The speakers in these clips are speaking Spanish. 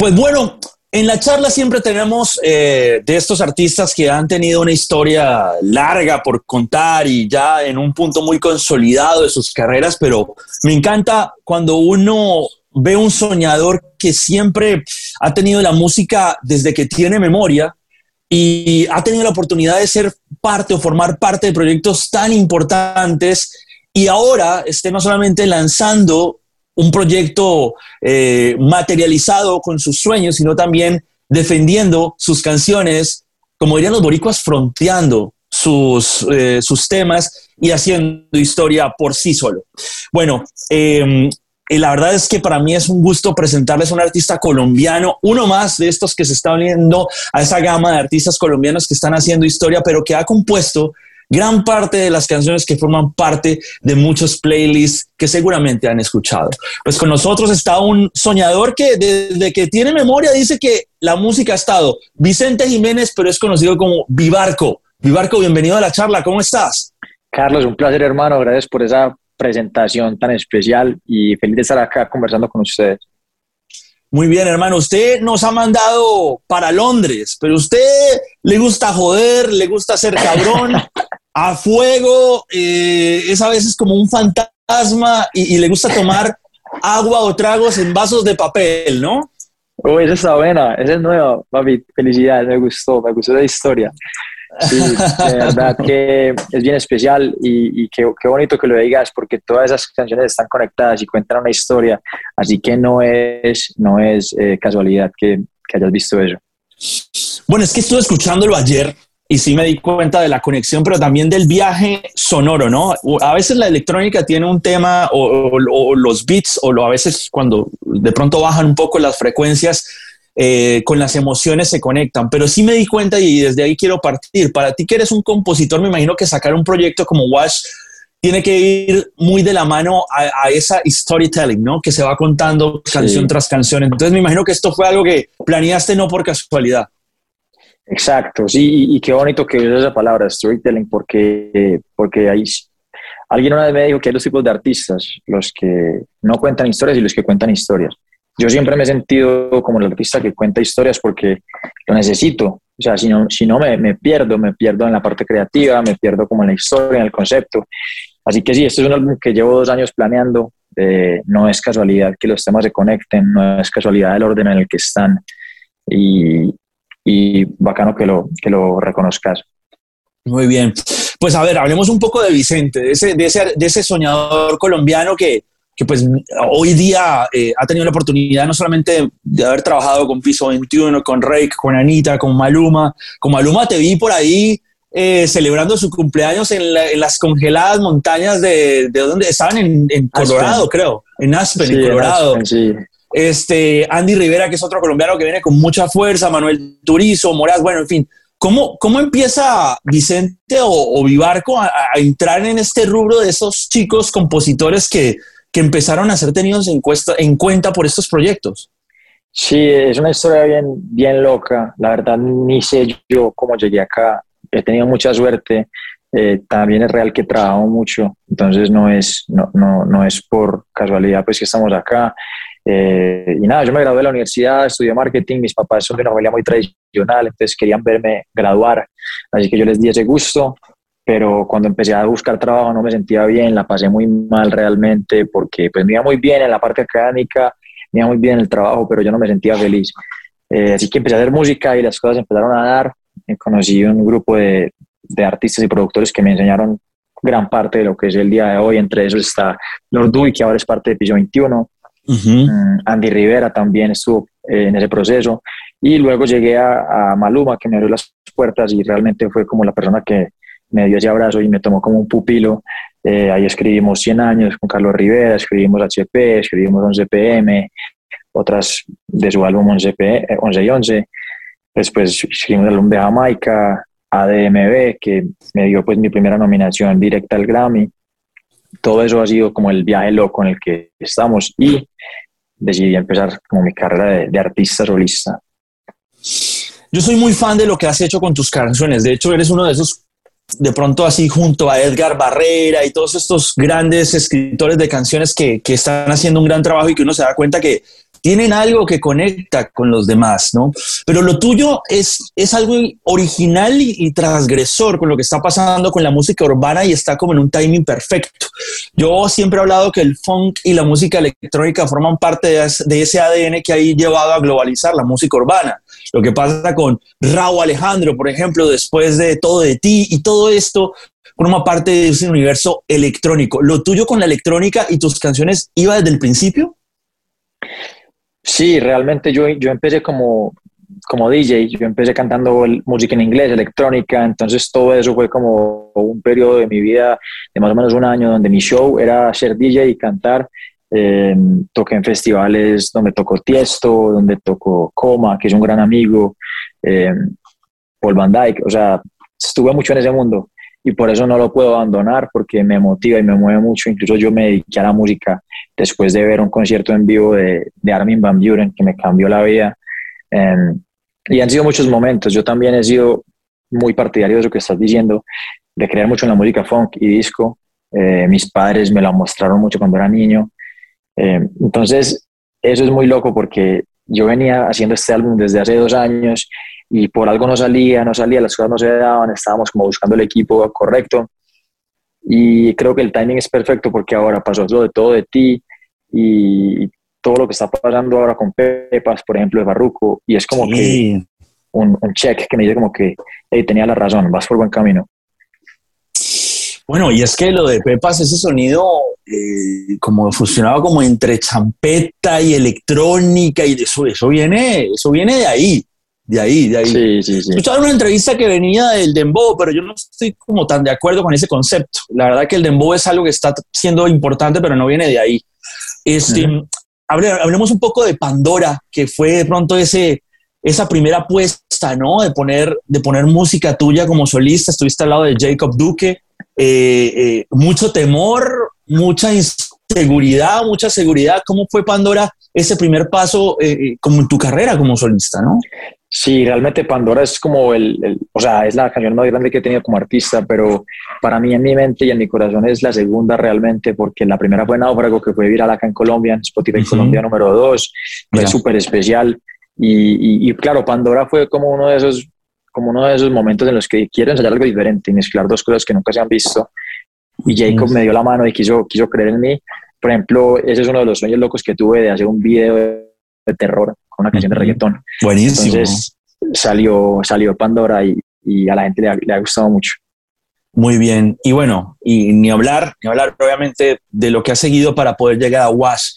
Pues bueno, en la charla siempre tenemos eh, de estos artistas que han tenido una historia larga por contar y ya en un punto muy consolidado de sus carreras, pero me encanta cuando uno ve un soñador que siempre ha tenido la música desde que tiene memoria y ha tenido la oportunidad de ser parte o formar parte de proyectos tan importantes y ahora esté no solamente lanzando un proyecto eh, materializado con sus sueños, sino también defendiendo sus canciones, como dirían los boricuas, fronteando sus, eh, sus temas y haciendo historia por sí solo. Bueno, em, la verdad es que para mí es un gusto presentarles a un artista colombiano, uno más de estos que se está uniendo a esa gama de artistas colombianos que están haciendo historia, pero que ha compuesto gran parte de las canciones que forman parte de muchos playlists que seguramente han escuchado. Pues con nosotros está un soñador que desde que tiene memoria dice que la música ha estado Vicente Jiménez, pero es conocido como Vivarco. Vivarco, bienvenido a la charla, ¿cómo estás? Carlos, un placer hermano, gracias por esa presentación tan especial y feliz de estar acá conversando con ustedes. Muy bien, hermano. Usted nos ha mandado para Londres, pero usted le gusta joder, le gusta ser cabrón a fuego, eh, es a veces como un fantasma y, le gusta tomar agua o tragos en vasos de papel, ¿no? Uy, esa está buena, esa es nueva, papi. Felicidades, me gustó, me gustó la historia. Sí, de verdad que es bien especial y, qué, bonito que lo digas porque todas esas canciones están conectadas y cuentan una historia, así que no es, no es eh, casualidad que, que hayas visto eso. Bueno, es que estuve escuchándolo ayer y sí me di cuenta de la conexión, pero también del viaje sonoro, ¿no? A veces la electrónica tiene un tema o, los beats o lo, a veces cuando de pronto bajan un poco las frecuencias, eh, con las emociones se conectan, pero sí me di cuenta y desde ahí quiero partir. Para ti que eres un compositor, me imagino que sacar un proyecto como Wash tiene que ir muy de la mano a, esa storytelling, ¿no? Que se va contando canción tras canción. Entonces me imagino que esto fue algo que planeaste no por casualidad. Exacto, sí, y, qué bonito que uses esa palabra, storytelling, porque, porque hay, alguien una vez me dijo que hay dos tipos de artistas, los que no cuentan historias y los que cuentan historias. Yo siempre me he sentido como el artista que cuenta historias porque lo necesito. O sea, si no, si no me, me pierdo, me pierdo en la parte creativa, me pierdo como en la historia, en el concepto. Así que sí, esto es un álbum que llevo dos años planeando. Eh, no es casualidad que los temas se conecten, no es casualidad el orden en el que están. Y, y bacano que lo, que lo reconozcas. Muy bien. Pues a ver, hablemos un poco de Vicente, de ese, de ese, de ese soñador colombiano que, que pues hoy día eh, ha tenido la oportunidad no solamente de haber trabajado con Piso 21, con Rake, con Anita, con Maluma. Con Maluma te vi por ahí eh, celebrando su cumpleaños en, las congeladas montañas de, de donde estaban en, en Colorado, creo, en Aspen, en Colorado. sí este, Andy Rivera, que es otro colombiano que viene con mucha fuerza, Manuel Turizo, Moraz, bueno, en fin. ¿Cómo, cómo empieza Vicente o, Vivarco a, entrar en este rubro de esos chicos compositores que, que empezaron a ser tenidos en, en cuenta por estos proyectos? Sí, es una historia bien, bien loca. La verdad, ni sé yo cómo llegué acá. He tenido mucha suerte. Eh, también es real que trabajo mucho, entonces no es, no, no, no es por casualidad pues que estamos acá. Eh, y nada, yo me gradué de la universidad, estudié marketing, mis papás son de una familia muy tradicional, entonces querían verme graduar, así que yo les di ese gusto, pero cuando empecé a buscar trabajo no me sentía bien, la pasé muy mal realmente, porque pues me iba muy bien en la parte académica, me iba muy bien en el trabajo, pero yo no me sentía feliz. Eh, así que empecé a hacer música y las cosas empezaron a dar, conocí un grupo de, de artistas y productores que me enseñaron gran parte de lo que es el día de hoy, entre esos está Lord Dewey, que ahora es parte de Piso 21, Mm, Andy Rivera también estuvo eh, en ese proceso. Y luego llegué a, Maluma, que me abrió las puertas y realmente fue como la persona que me dio ese abrazo y me tomó como un pupilo. Eh, ahí escribimos 100 años con Carlos Rivera, escribimos HP, escribimos 11 PM, otras de su álbum 11, 11 y 11. Después escribimos el álbum de Jamaica, ADMB, que me dio pues mi primera nominación directa al Grammy todo eso ha sido como el viaje loco en el que estamos y decidí empezar como mi carrera de, artista solista. Yo soy muy fan de lo que has hecho con tus canciones. De hecho, eres uno de esos, de pronto así junto a Edgar Barrera y todos estos grandes escritores de canciones que, que están haciendo un gran trabajo y que uno se da cuenta que tienen algo que conecta con los demás, ¿no? Pero lo tuyo es, es algo original y, transgresor con lo que está pasando con la música urbana y está como en un timing perfecto. Yo siempre he hablado que el funk y la música electrónica forman parte de, ese ADN que ha llevado a globalizar la música urbana. Lo que pasa con Raúl Alejandro, por ejemplo, después de Todo de ti y todo esto forma parte de ese universo electrónico. ¿Lo tuyo con la electrónica y tus canciones iba desde el principio? Sí, realmente yo, yo empecé como, como DJ, yo empecé cantando música en inglés, electrónica, entonces todo eso fue como un periodo de mi vida de más o menos un año donde mi show era ser DJ y cantar. Eh, toqué en festivales donde tocó Tiesto, donde tocó Coma, que es un gran amigo, eh, Paul Van Dyke, o sea, estuve mucho en ese mundo y por eso no lo puedo abandonar porque me motiva y me mueve mucho. Incluso yo me dediqué a la música después de ver un concierto en vivo de, de Armin Van Buren que me cambió la vida. Em, y han sido muchos momentos. Yo también he sido muy partidario de lo que estás diciendo, de creer mucho en la música funk y disco. Eh, mis padres me lo mostraron mucho cuando era niño. Em, entonces, eso es muy loco porque yo venía haciendo este álbum desde hace dos años y por algo no salía, no salía, las cosas no se daban, estábamos como buscando el equipo correcto y creo que el timing es perfecto porque ahora pasó lo de todo de ti y todo lo que está pasando ahora con Pepas, por ejemplo, de Barruco y es como que un, un, check que me dice como que tenía la razón, vas por buen camino. Bueno, y es que lo de Pepas, ese sonido eh, como funcionaba como entre champeta y electrónica y eso, eso viene, eso viene de ahí de ahí, de ahí. Sí, sí, sí. Escuchaba una entrevista que venía del dembow, pero yo no estoy como tan de acuerdo con ese concepto. La verdad que el dembow es algo que está siendo importante, pero no viene de ahí. Este, hablemos un poco de Pandora, que fue de pronto ese, esa primera apuesta, ¿no? De poner, de poner música tuya como solista. Estuviste al lado de Jacob Duque. Eh, eh, mucho temor, mucha inseguridad, mucha seguridad. ¿Cómo fue Pandora ese primer paso eh, como en tu carrera como solista, no? Sí, realmente Pandora es como el, o sea, es la canción más grande que he tenido como artista, pero para mí en mi mente y en mi corazón es la segunda realmente, porque la primera fue Náufrago, que fue viral acá en Colombia, en Spotify Colombia número dos, fue súper especial. Y, y, claro, Pandora fue como uno de esos como uno de esos momentos en los que quiero ensayar algo diferente y mezclar dos cosas que nunca se han visto. Y Jacob me dio la mano y quiso, quiso creer en mí. Por ejemplo, ese es uno de los sueños locos que tuve de hacer un video de terror una canción de reggaetón. Buenísimo. Entonces salió, salió Pandora y, y a la gente le ha, le ha, gustado mucho. Muy bien. Y bueno, y ni hablar, ni hablar obviamente de lo que ha seguido para poder llegar a Wash.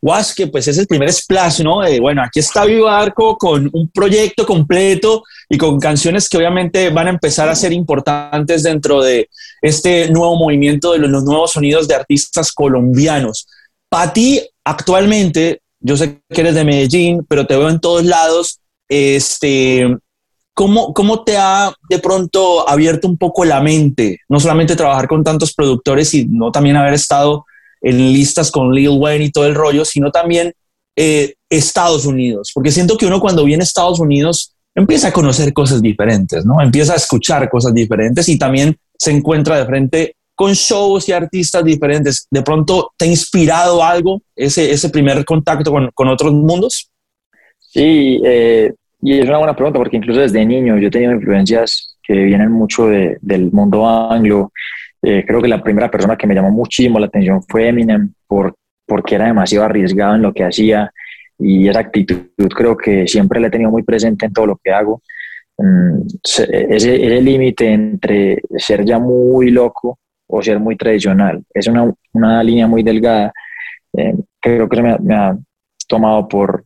Wash, que pues es el primer splash, ¿no? De, bueno, aquí está Vivo Arco con un proyecto completo y con canciones que obviamente van a empezar a ser importantes dentro de este nuevo movimiento de los, los nuevos sonidos de artistas colombianos. Para ti, actualmente, yo sé que eres de Medellín, pero te veo en todos lados. Este, ¿cómo, ¿Cómo te ha de pronto abierto un poco la mente? No solamente trabajar con tantos productores, sino también haber estado en listas con Lil Wayne y todo el rollo, sino también eh, Estados Unidos. Porque siento que uno cuando viene a Estados Unidos empieza a conocer cosas diferentes, ¿no? Empieza a escuchar cosas diferentes y también se encuentra de frente con shows y artistas diferentes. ¿De pronto te ha inspirado algo ese, ese primer contacto con, con otros mundos? Sí, eh, y es una buena pregunta porque incluso desde niño yo he tenido influencias que vienen mucho de, del mundo anglo. Eh, creo que la primera persona que me llamó muchísimo la atención fue Eminem por, porque era demasiado arriesgado en lo que hacía y esa actitud creo que siempre la he tenido muy presente en todo lo que hago. Mm, ese, ese límite entre ser ya muy loco o ser muy tradicional. Es una, una línea muy delgada. Eh, creo que me, me, ha tomado por...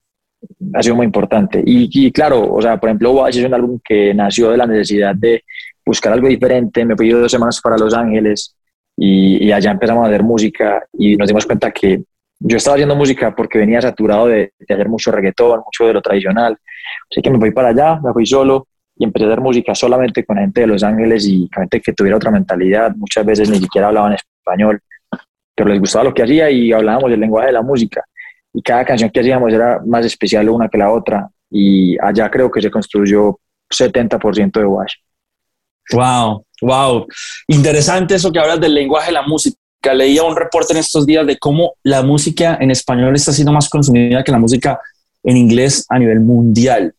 Ha sido muy importante. Y, claro, o sea, por ejemplo, Watch es un álbum que nació de la necesidad de buscar algo diferente. Me fui dos semanas para Los Ángeles y, y, allá empezamos a hacer música y nos dimos cuenta que yo estaba haciendo música porque venía saturado de, de hacer mucho reggaetón, mucho de lo tradicional. Así que me fui para allá, me fui solo y empecé a hacer música solamente con gente de Los Ángeles y gente que tuviera otra mentalidad. Muchas veces ni siquiera hablaban español, pero les gustaba lo que hacía y hablábamos el lenguaje de la música. Y cada canción que hacíamos era más especial una que la otra. Y allá creo que se construyó 70% de Wash. Wow, wow. Interesante eso que hablas del lenguaje de la música. Leía un reporte en estos días de cómo la música en español está siendo más consumida que la música en inglés a nivel mundial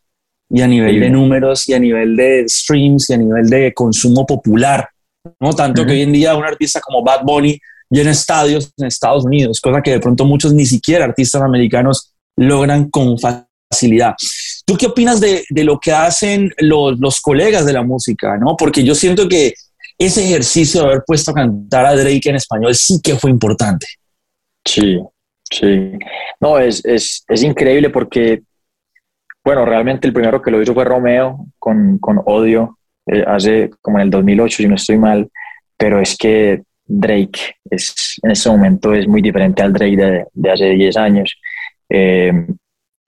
y a nivel de números y a nivel de streams y a nivel de consumo popular. No tanto que hoy en día un artista como Bad Bunny llena estadios en Estados Unidos, cosa que de pronto muchos ni siquiera artistas americanos logran con facilidad. ¿Tú qué opinas de, de lo que hacen los, los, colegas de la música? ¿no? Porque yo siento que ese ejercicio de haber puesto a cantar a Drake en español sí que fue importante. Sí, sí. No, es, es, es increíble porque bueno, realmente el primero que lo hizo fue Romeo con, con Odio, eh, hace como en el 2008, si no estoy mal, pero es que Drake es, en ese momento es muy diferente al Drake de, hace 10 años. Eh,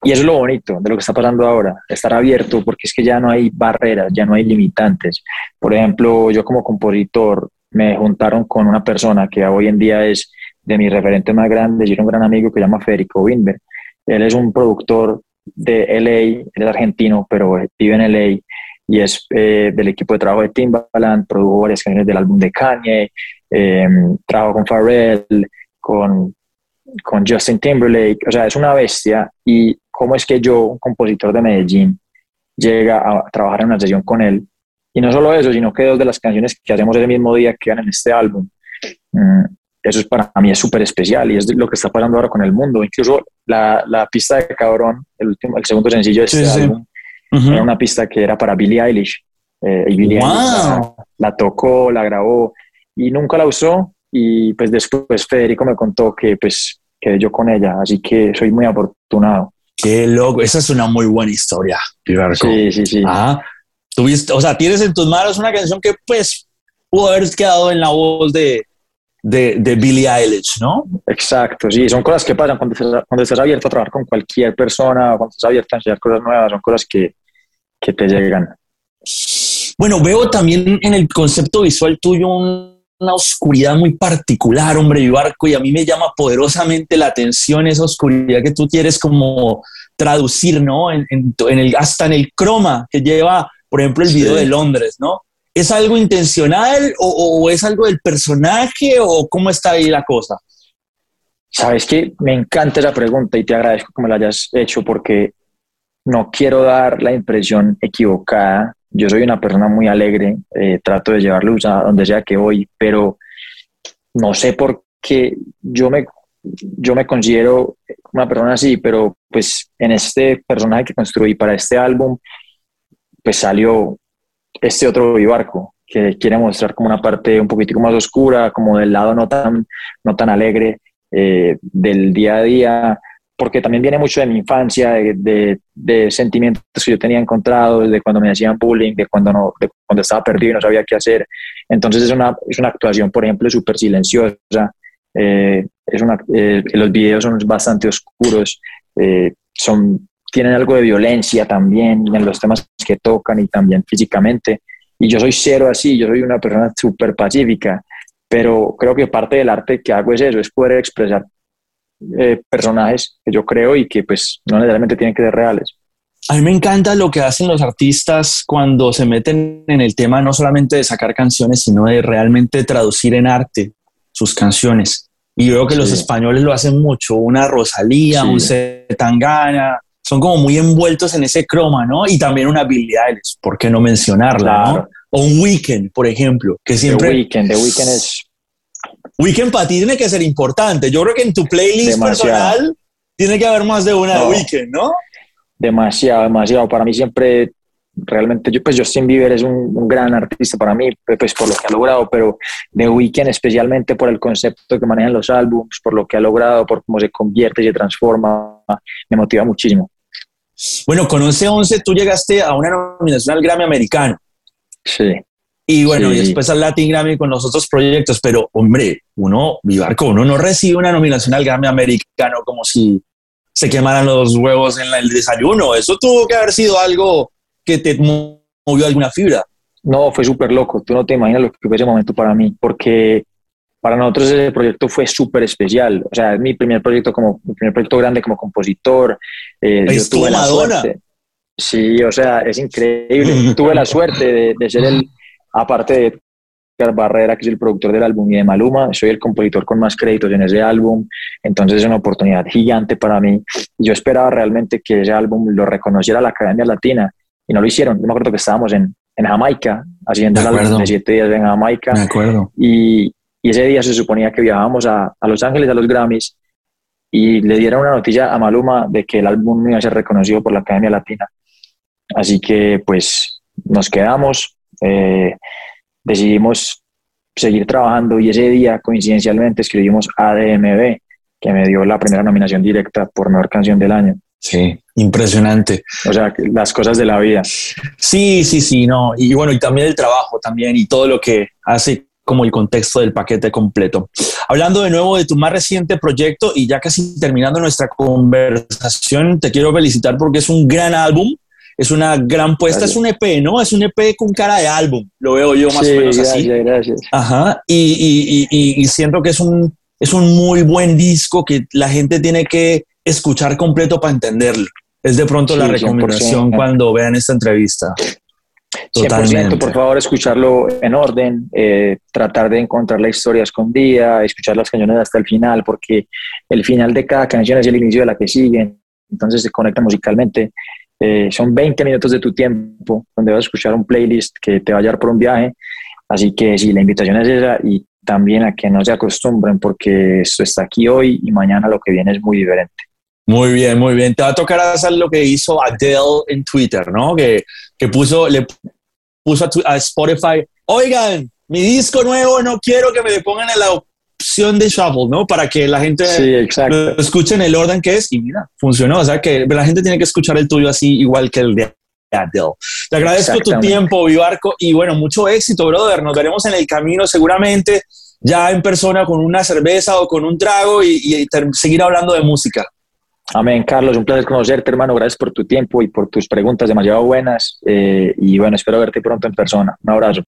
y eso es lo bonito de lo que está pasando ahora, estar abierto, porque es que ya no hay barreras, ya no hay limitantes. Por ejemplo, yo como compositor me juntaron con una persona que hoy en día es de mis referentes más grandes y es un gran amigo que se llama Federico Winberg. Él es un productor de LA, él es argentino, pero vive en LA y es eh, del equipo de trabajo de Timbaland, produjo varias canciones del álbum de Kanye, eh, trabajó con Pharrell, con, con Justin Timberlake, o sea, es una bestia. Y cómo es que yo, un compositor de Medellín, llega a trabajar en una sesión con él. Y no solo eso, sino que dos de las canciones que hacemos ese mismo día quedan en este álbum. Mm, eso es para mí es súper especial y es lo que está pasando ahora con el mundo. Incluso la, la pista de Cabrón, el, último, el segundo sencillo de este álbum, era una pista que era para Billie Eilish. Eh, y Billie Eilish la, tocó, la grabó y nunca la usó. Y pues después Federico me contó que pues quedé yo con ella, así que soy muy afortunado. Qué loco, esa es una muy buena historia, Sí, sí, sí. Ah, tuviste, o sea, tienes en tus manos una canción que pues pudo haber quedado en la voz de, de, de Billie Eilish, ¿no? Exacto, sí, son cosas que pasan cuando estás, cuando estás abierto a trabajar con cualquier persona, cuando estás abierto a enseñar cosas nuevas, son cosas que, que te llegan. Bueno, veo también en el concepto visual tuyo una oscuridad muy particular, hombre, Vivarco, y a mí me llama poderosamente la atención esa oscuridad que tú quieres como traducir, ¿no? En, en, el, hasta en el croma que lleva, por ejemplo, el video de Londres, ¿no? ¿Es algo intencional o, es algo del personaje o cómo está ahí la cosa? Sabes que me encanta esa pregunta y te agradezco que me la hayas hecho porque no quiero dar la impresión equivocada. Yo soy una persona muy alegre, eh, trato de llevar luz a donde sea que voy, pero no sé por qué yo me, yo me considero una persona así, pero pues en este personaje que construí para este álbum, pues salió este otro vivarco que quiere mostrar como una parte un poquitico más oscura, como del lado no tan, no tan alegre eh, del día a día, porque también viene mucho de mi infancia, de, de, sentimientos que yo tenía encontrados, de cuando me hacían bullying, de cuando, no, de cuando estaba perdido y no sabía qué hacer. Entonces es una, es una actuación, por ejemplo, súper silenciosa. Eh, es una, eh, los videos son bastante oscuros, son tienen algo de violencia también en los temas que tocan y también físicamente. Y yo soy cero así, yo soy una persona súper pacífica, pero creo que parte del arte que hago es eso, es poder expresar eh, personajes que yo creo y que pues no necesariamente tienen que ser reales. A mí me encanta lo que hacen los artistas cuando se meten en el tema no solamente de sacar canciones, sino de realmente traducir en arte sus canciones. Y veo que los españoles lo hacen mucho, una Rosalía, un Zetangana, son como muy envueltos en ese croma, ¿no? Y también una habilidades, ¿por qué no mencionarla? ¿no? O un weekend, por ejemplo, que siempre... The Weekend, The Weekend es... Weekend para ti tiene que ser importante. Yo creo que en tu playlist personal tiene que haber más de una de Weekend, ¿no? Demasiado, demasiado. Para mí siempre, realmente, yo, pues Justin Bieber es un, un, gran artista para mí, pues por lo que ha logrado, pero The Weeknd especialmente por el concepto que manejan los álbumes, por lo que ha logrado, por cómo se convierte y se transforma, me motiva muchísimo. Bueno, con 11-11 tú llegaste a una nominación al Grammy americano. Sí. Y bueno, y después al Latin Grammy con los otros proyectos, pero hombre, uno, Vivarco, uno no recibe una nominación al Grammy americano como si se quemaran los huevos en el desayuno. Eso tuvo que haber sido algo que te movió alguna fibra. No, fue súper loco. Tú no te imaginas lo que fue ese momento para mí, porque para nosotros ese proyecto fue súper especial. O sea, es mi primer proyecto como mi primer proyecto grande como compositor. Eh, yo tuve la suerte. Sí, o sea, es increíble. tuve la suerte de, ser el, aparte de Barrera, que es el productor del álbum, y de Maluma. Soy el compositor con más créditos en ese álbum. Entonces es una oportunidad gigante para mí. Yo esperaba realmente que ese álbum lo reconociera la Academia Latina y no lo hicieron. Yo me acuerdo que estábamos en, en Jamaica, haciendo el álbum de siete días en Jamaica. Me acuerdo. Y, y ese día se suponía que viajábamos a, a Los Ángeles a los Grammys y le dieron una noticia a Maluma de que el álbum iba a ser reconocido por la Academia Latina. Así que pues nos quedamos, eh, decidimos seguir trabajando y ese día coincidencialmente escribimos ADMB, que me dio la primera nominación directa por mejor canción del año. Sí, impresionante. O sea, las cosas de la vida. Sí, sí, sí, no. Y bueno, y también el trabajo también y todo lo que hace como el contexto del paquete completo. Hablando de nuevo de tu más reciente proyecto y ya casi terminando nuestra conversación, te quiero felicitar porque es un gran álbum, es una gran puesta, es un EP, ¿no? Es un EP con cara de álbum, lo veo yo más o menos así. Gracias. Ajá, y, y, y, siento que es un, es un muy buen disco que la gente tiene que escuchar completo para entenderlo. Es de pronto la recomendación cuando vean esta entrevista. 100%, por favor, escucharlo en orden, eh, tratar de encontrar la historia escondida, escuchar las canciones hasta el final, porque el final de cada canción es el inicio de la que sigue, entonces se conecta musicalmente. Eh, son 20 minutos de tu tiempo donde vas a escuchar un playlist que te va a llevar por un viaje, así que sí, la invitación es esa y también a que no se acostumbren porque esto está aquí hoy y mañana lo que viene es muy diferente. Muy bien, muy bien. Te va a tocar hacer lo que hizo Adele en Twitter, ¿no? Que, que puso, le puso a, Spotify, oigan, mi disco nuevo no quiero que me le pongan en la opción de shuffle, ¿no? Para que la gente lo escuche en el orden que es y mira, funcionó. O sea que la gente tiene que escuchar el tuyo así igual que el de Adele. Te agradezco tu tiempo, Vivarco, y bueno, mucho éxito, brother. Nos veremos en el camino seguramente ya en persona con una cerveza o con un trago y, y seguir hablando de música. Amén, Carlos, un placer conocerte, hermano. Gracias por tu tiempo y por tus preguntas demasiado buenas. Eh, y bueno, espero verte pronto en persona. Un abrazo.